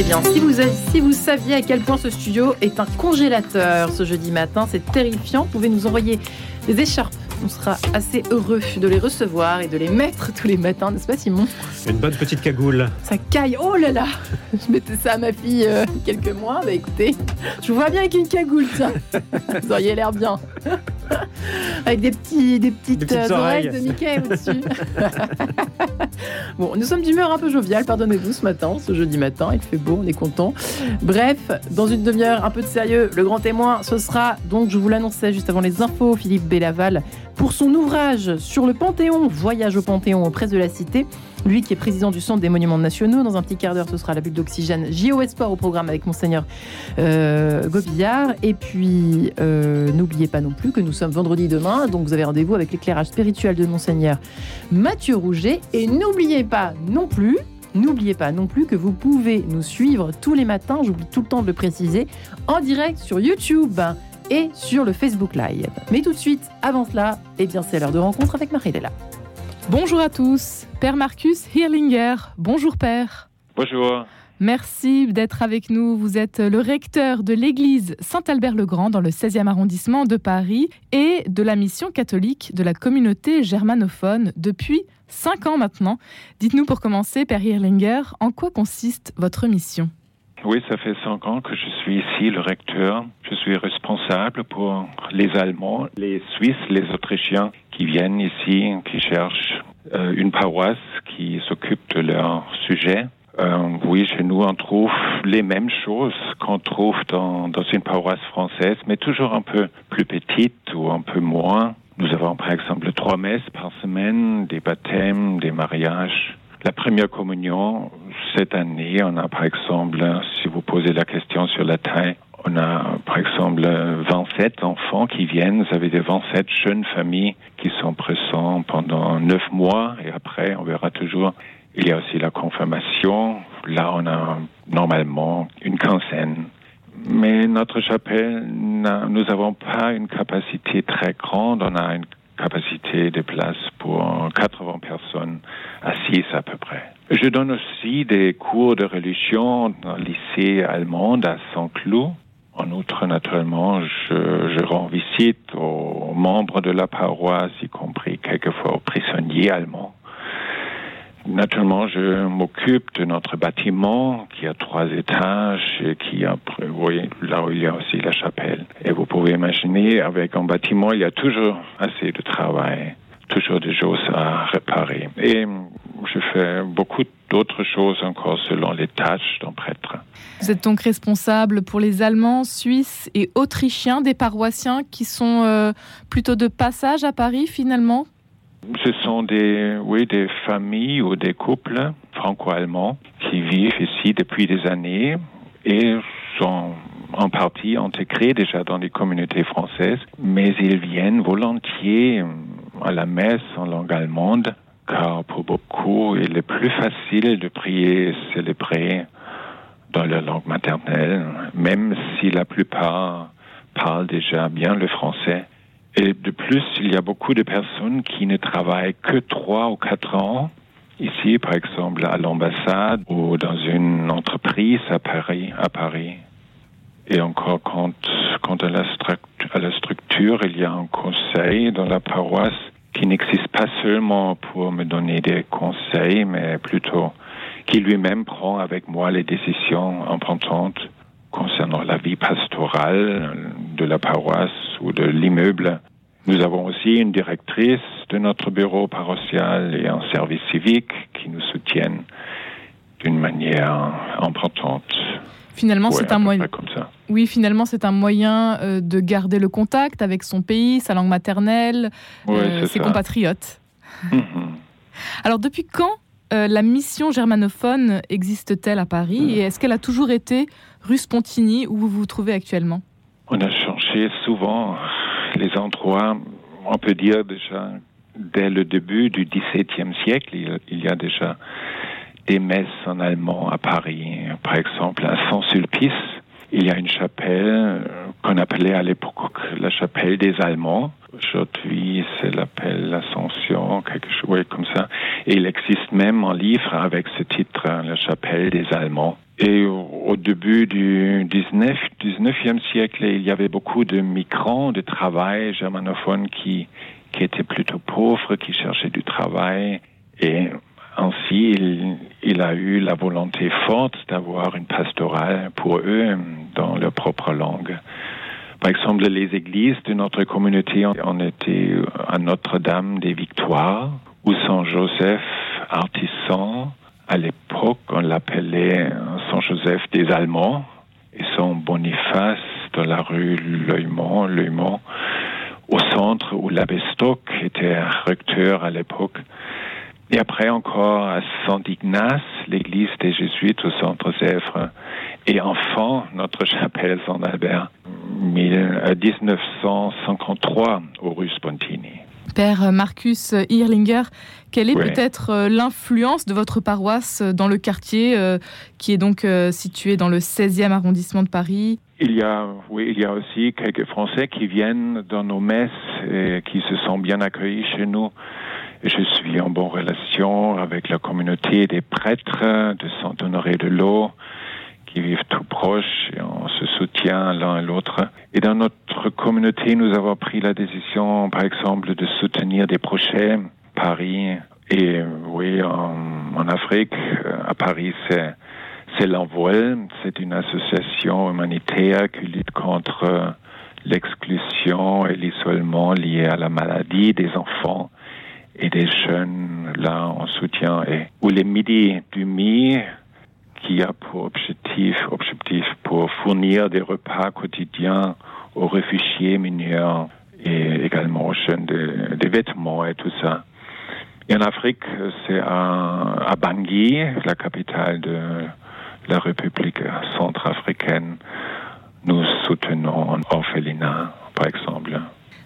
Eh bien, si vous, si vous saviez à quel point ce studio est un congélateur ce jeudi matin, c'est terrifiant. Vous pouvez nous envoyer des écharpes on sera assez heureux de les recevoir et de les mettre tous les matins, n'est-ce pas Simon? Une bonne petite cagoule. Ça caille, oh là là Je mettais ça à ma fille euh, quelques mois, bah écoutez, je vous vois bien avec une cagoule, ça. Vous auriez l'air bien. avec des, petits, des petites, euh, oreilles. de Mickey au-dessus. bon, nous sommes d'humeur un peu joviale, pardonnez-vous ce matin, ce jeudi matin, il fait beau, on est content. Bref, dans une demi-heure, un peu de sérieux, le grand témoin, ce sera, donc je vous l'annonçais juste avant les infos, Philippe Bellaval pour son ouvrage sur le Panthéon, Voyage au Panthéon auprès de la Cité. Lui qui est président du Centre des Monuments Nationaux. Dans un petit quart d'heure, ce sera la bulle d'oxygène JO Sport au programme avec Monseigneur euh, Gobillard. Et puis, euh, n'oubliez pas non plus que nous sommes vendredi demain, donc vous avez rendez-vous avec l'éclairage spirituel de Monseigneur Mathieu Rouget. Et n'oubliez pas non plus N'oubliez pas non plus que vous pouvez nous suivre tous les matins, j'oublie tout le temps de le préciser, en direct sur YouTube et sur le Facebook Live. Mais tout de suite, avant cela, eh bien c'est l'heure de rencontre avec Marie-Léla. Bonjour à tous, Père Marcus Hirlinger. Bonjour Père. Bonjour. Merci d'être avec nous. Vous êtes le recteur de l'église Saint-Albert-le-Grand dans le 16e arrondissement de Paris et de la mission catholique de la communauté germanophone depuis 5 ans maintenant. Dites-nous pour commencer, Père Hirlinger, en quoi consiste votre mission? Oui, ça fait cinq ans que je suis ici, le recteur. Je suis responsable pour les Allemands, les Suisses, les Autrichiens qui viennent ici, qui cherchent euh, une paroisse qui s'occupe de leur sujet. Euh, oui, chez nous, on trouve les mêmes choses qu'on trouve dans, dans une paroisse française, mais toujours un peu plus petite ou un peu moins. Nous avons par exemple trois messes par semaine, des baptêmes, des mariages. La première communion, cette année, on a par exemple, si vous posez la question sur la taille, on a par exemple 27 enfants qui viennent, vous avez des 27 jeunes familles qui sont présents pendant 9 mois et après on verra toujours. Il y a aussi la confirmation. Là, on a normalement une quinzaine. Mais notre chapelle, nous n'avons pas une capacité très grande. On a une capacité de place pour 80 personnes assises à peu près. Je donne aussi des cours de religion dans le lycée allemand à Saint-Cloud. En outre, naturellement, je, je, rends visite aux membres de la paroisse, y compris quelquefois aux prisonniers allemands. Naturellement, je m'occupe de notre bâtiment qui a trois étages et qui a, oui, là où il y a aussi la chapelle. Et vous pouvez imaginer, avec un bâtiment, il y a toujours assez de travail, toujours des choses à réparer. Et je fais beaucoup d'autres choses encore selon les tâches d'un prêtre. Vous êtes donc responsable pour les Allemands, Suisses et Autrichiens, des paroissiens qui sont euh, plutôt de passage à Paris finalement? Ce sont des, oui, des familles ou des couples franco-allemands qui vivent ici depuis des années et sont en partie intégrés déjà dans les communautés françaises, mais ils viennent volontiers à la messe en langue allemande, car pour beaucoup, il est plus facile de prier et célébrer dans leur langue maternelle, même si la plupart parlent déjà bien le français. Et de plus, il y a beaucoup de personnes qui ne travaillent que trois ou quatre ans ici, par exemple, à l'ambassade ou dans une entreprise à Paris. À Paris. Et encore, quand, quand à, la à la structure, il y a un conseil dans la paroisse qui n'existe pas seulement pour me donner des conseils, mais plutôt qui lui-même prend avec moi les décisions importantes concernant la vie pastorale de la paroisse ou de l'immeuble. Nous avons aussi une directrice de notre bureau paroissial et un service civique qui nous soutiennent d'une manière importante. Finalement, c'est un moyen. Oui, finalement, c'est un moyen euh, de garder le contact avec son pays, sa langue maternelle, euh, ses compatriotes. Mhm. Alors, depuis quand euh, la mission germanophone existe-t-elle à Paris mhm. et est-ce qu'elle a toujours été rue Spontini où vous vous trouvez actuellement? On a changé souvent les endroits, on peut dire déjà dès le début du XVIIe siècle, il, y a déjà des messes en allemand à Paris. Par exemple, à Saint-Sulpice, il y a une chapelle qu'on appelait à l'époque la chapelle des Allemands. Aujourd'hui, c'est l'appel l'Ascension, quelque chose comme ça. Et il existe même un livre avec ce titre, la chapelle des Allemands. Et début du 19, 19e siècle, il y avait beaucoup de migrants de travail germanophones qui, étaient plutôt pauvres, qui cherchaient du travail. Et ainsi, il a eu la volonté forte d'avoir une pastorale pour eux dans leur propre langue. Par exemple, les églises de notre communauté ont été à Notre-Dame des Victoires ou Saint-Joseph artisan. À l'époque, on l'appelait Saint-Joseph des Allemands et Saint Boniface dans la rue Leumont, Leumont au centre où l'abbé Stock était recteur à l'époque. Et après encore à Saint-Ignace, l'église des Jésuites au centre Zèvres. Et enfin, notre chapelle Saint-Albert, 1953 au rue Spontini. Père Marcus Irlinger, quelle est peut-être euh, l'influence de votre paroisse dans le quartier euh, qui est donc euh, situé dans le 16e arrondissement de Paris? Il y a, oui, il y a aussi quelques Français qui viennent dans nos messes et qui se sont bien accueillis chez nous. Je suis en bonne relation avec la communauté des prêtres de Saint-Honoré de l'Eau qui vivent tout proches et on se soutient l'un et l'autre. Et dans notre communauté, nous avons pris la décision, par exemple, de soutenir des projets. Paris et oui, en, Afrique, à Paris, c'est c'est l'Envol, c'est une association humanitaire qui lutte contre l'exclusion et l'isolement lié à la maladie des enfants des jeunes là en soutien et où les Midi du Mi qui a pour objectif objectif pour fournir des repas quotidiens aux réfugiés mineurs et également aux jeunes des, vêtements et tout ça. Et en Afrique, c'est à, à Bangui, la capitale de la République centrafricaine, nous soutenons Orphelinat, par exemple.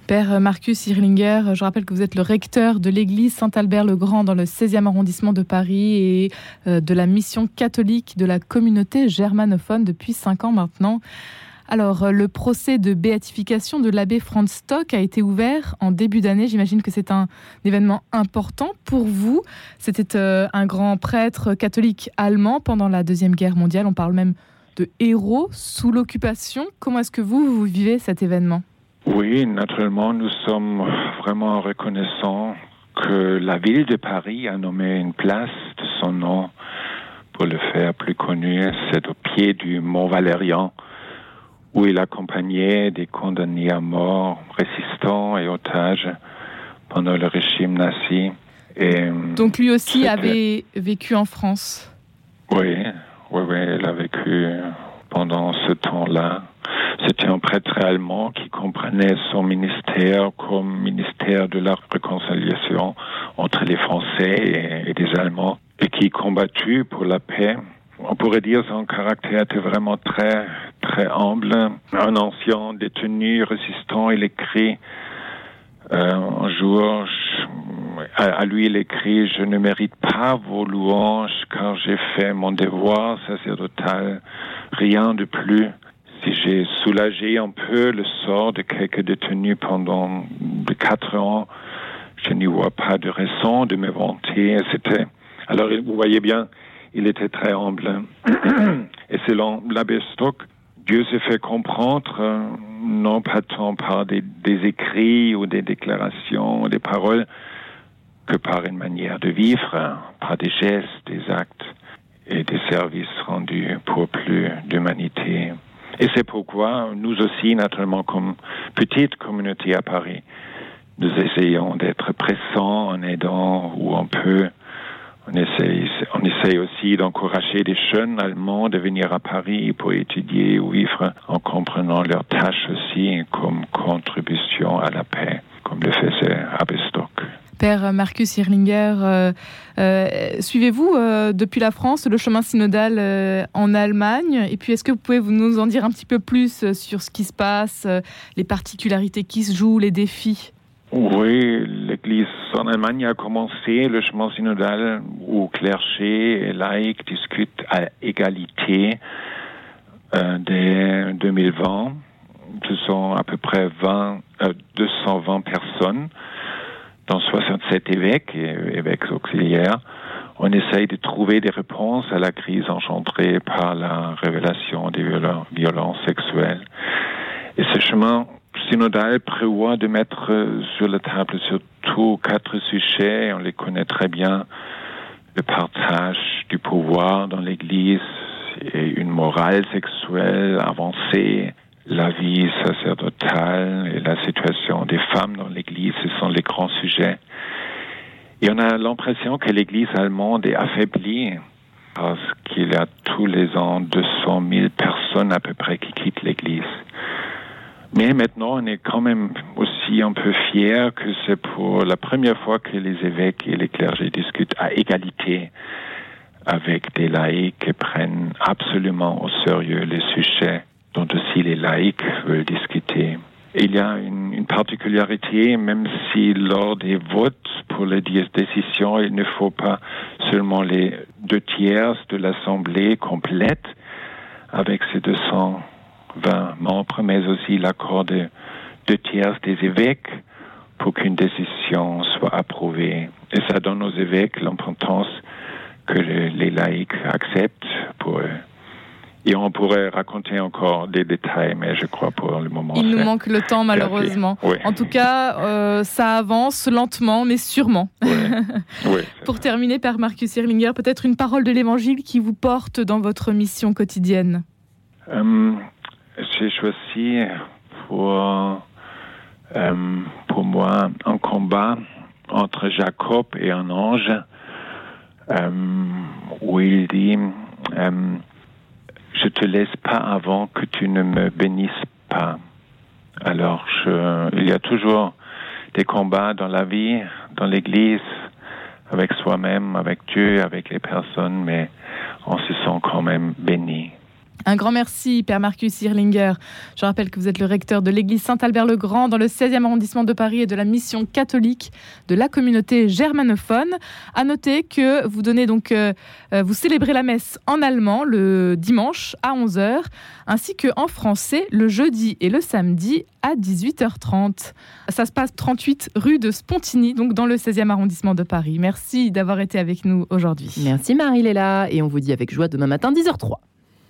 Père Marcus Irlinger, je rappelle que vous êtes le recteur de l'église Saint-Albert-le-Grand dans le 16e arrondissement de Paris et euh, de la mission catholique de la communauté germanophone depuis cinq ans maintenant. Alors, euh, le procès de béatification de l'abbé Franz Stock a été ouvert en début d'année. J'imagine que c'est un événement important pour vous. C'était euh, un grand prêtre catholique allemand pendant la Deuxième Guerre mondiale. On parle même de héros sous l'occupation. Comment est-ce que vous, vous vivez cet événement? Oui, naturellement, nous sommes vraiment reconnaissants que la ville de Paris a nommé une place de son nom pour le faire plus connu. C'est au pied du Mont Valérien où il accompagnait des condamnés à mort, résistants et otages pendant le régime nazi. Et Donc lui aussi avait vécu en France? Oui, oui, oui, il a vécu pendant ce temps-là. C'était un prêtre allemand qui comprenait son ministère comme ministère de la réconciliation entre les Français et, des Allemands et qui combattu pour la paix on pourrait dire son caractère était vraiment très, très humble. Un ancien détenu résistant, il écrit euh, un jour, à, lui il écrit, je ne mérite pas vos louanges car j'ai fait mon devoir sacerdotal, rien de plus. Si j'ai soulagé un peu le sort de quelques détenus pendant quatre ans, je n'y vois pas de raison de me vanter. C'était, alors vous voyez bien, il était très humble. Et selon l'abbé Stock, Dieu s'est fait comprendre euh, non pas tant par des, écrits ou des déclarations, ou des paroles, que par une manière de vivre, par des gestes, des actes et des services rendus pour plus d'humanité. Et c'est pourquoi nous aussi, naturellement, comme petite communauté à Paris, nous essayons d'être pressants en aidant où on peut on essaye, aussi d'encourager des jeunes Allemands de venir à Paris pour étudier ou vivre en comprenant leurs tâches aussi comme contribution à la paix, comme le faisait Abestock. Père Marcus Irlinger, euh, euh, suivez-vous euh, depuis la France le chemin synodal en Allemagne? Et puis, est-ce que vous pouvez nous en dire un petit peu plus sur ce qui se passe, les particularités qui se jouent, les défis? Oui, l'Église en Allemagne a commencé le chemin synodal où clergé et laïcs discutent à égalité euh, dès 2020. Ce sont à peu près 20, 220 euh, personnes, dont 67 évêques et évêques auxiliaires, on essaye de trouver des réponses à la crise engendrée par la révélation des violences sexuelles. Et ce chemin synodal prévoit de mettre sur la table surtout quatre sujets, on les connaît très bien, le partage du pouvoir dans l'Église et une morale sexuelle avancée, la vie sacerdotale et la situation des femmes dans l'Église, ce sont les grands sujets. Et on a l'impression que l'Église allemande est affaiblie parce qu'il y a tous les ans 200 000 personnes à peu près qui quittent l'Église. Mais maintenant, on est quand même aussi un peu fier que c'est pour la première fois que les évêques et les clergés discutent à égalité avec des laïcs qui prennent absolument au sérieux les sujets dont aussi les laïcs veulent discuter. Il y a une, une, particularité, même si lors des votes pour les décisions, il ne faut pas seulement les deux tiers de l'Assemblée complète avec ces 220 membres, mais aussi l'accord de deux tiers des évêques pour qu'une décision soit approuvée. Et ça donne aux évêques l'importance que les laïcs acceptent pour eux. Et on pourrait raconter encore des détails, mais je crois pour le moment. Il nous manque le temps, malheureusement. En tout cas, euh, ça avance lentement, mais sûrement. pour terminer, Père Marcus Irlinger, peut-être une parole de l'Évangile qui vous porte dans votre mission quotidienne. Euh, j'ai choisi pour, euh, pour moi un combat entre Jacob et un ange où il dit je te laisse pas avant que tu ne me bénisses pas. Alors, il y a toujours des combats dans la vie, dans l'Église, avec soi-même, avec Dieu, avec les personnes, mais on se sent quand même béni. Un grand merci, Père Marcus Irlinger. Je rappelle que vous êtes le recteur de l'église Saint-Albert-le-Grand dans le 16e arrondissement de Paris et de la mission catholique de la communauté germanophone. À noter que vous donc, euh, euh, vous célébrez la messe en allemand le dimanche à 11h, ainsi qu'en français le jeudi et le samedi à 18h30. Ça se passe 38 rue de Spontini, donc dans le 16e arrondissement de Paris. Merci d'avoir été avec nous aujourd'hui. Merci Marie-Léla et on vous dit avec joie demain matin 10h03.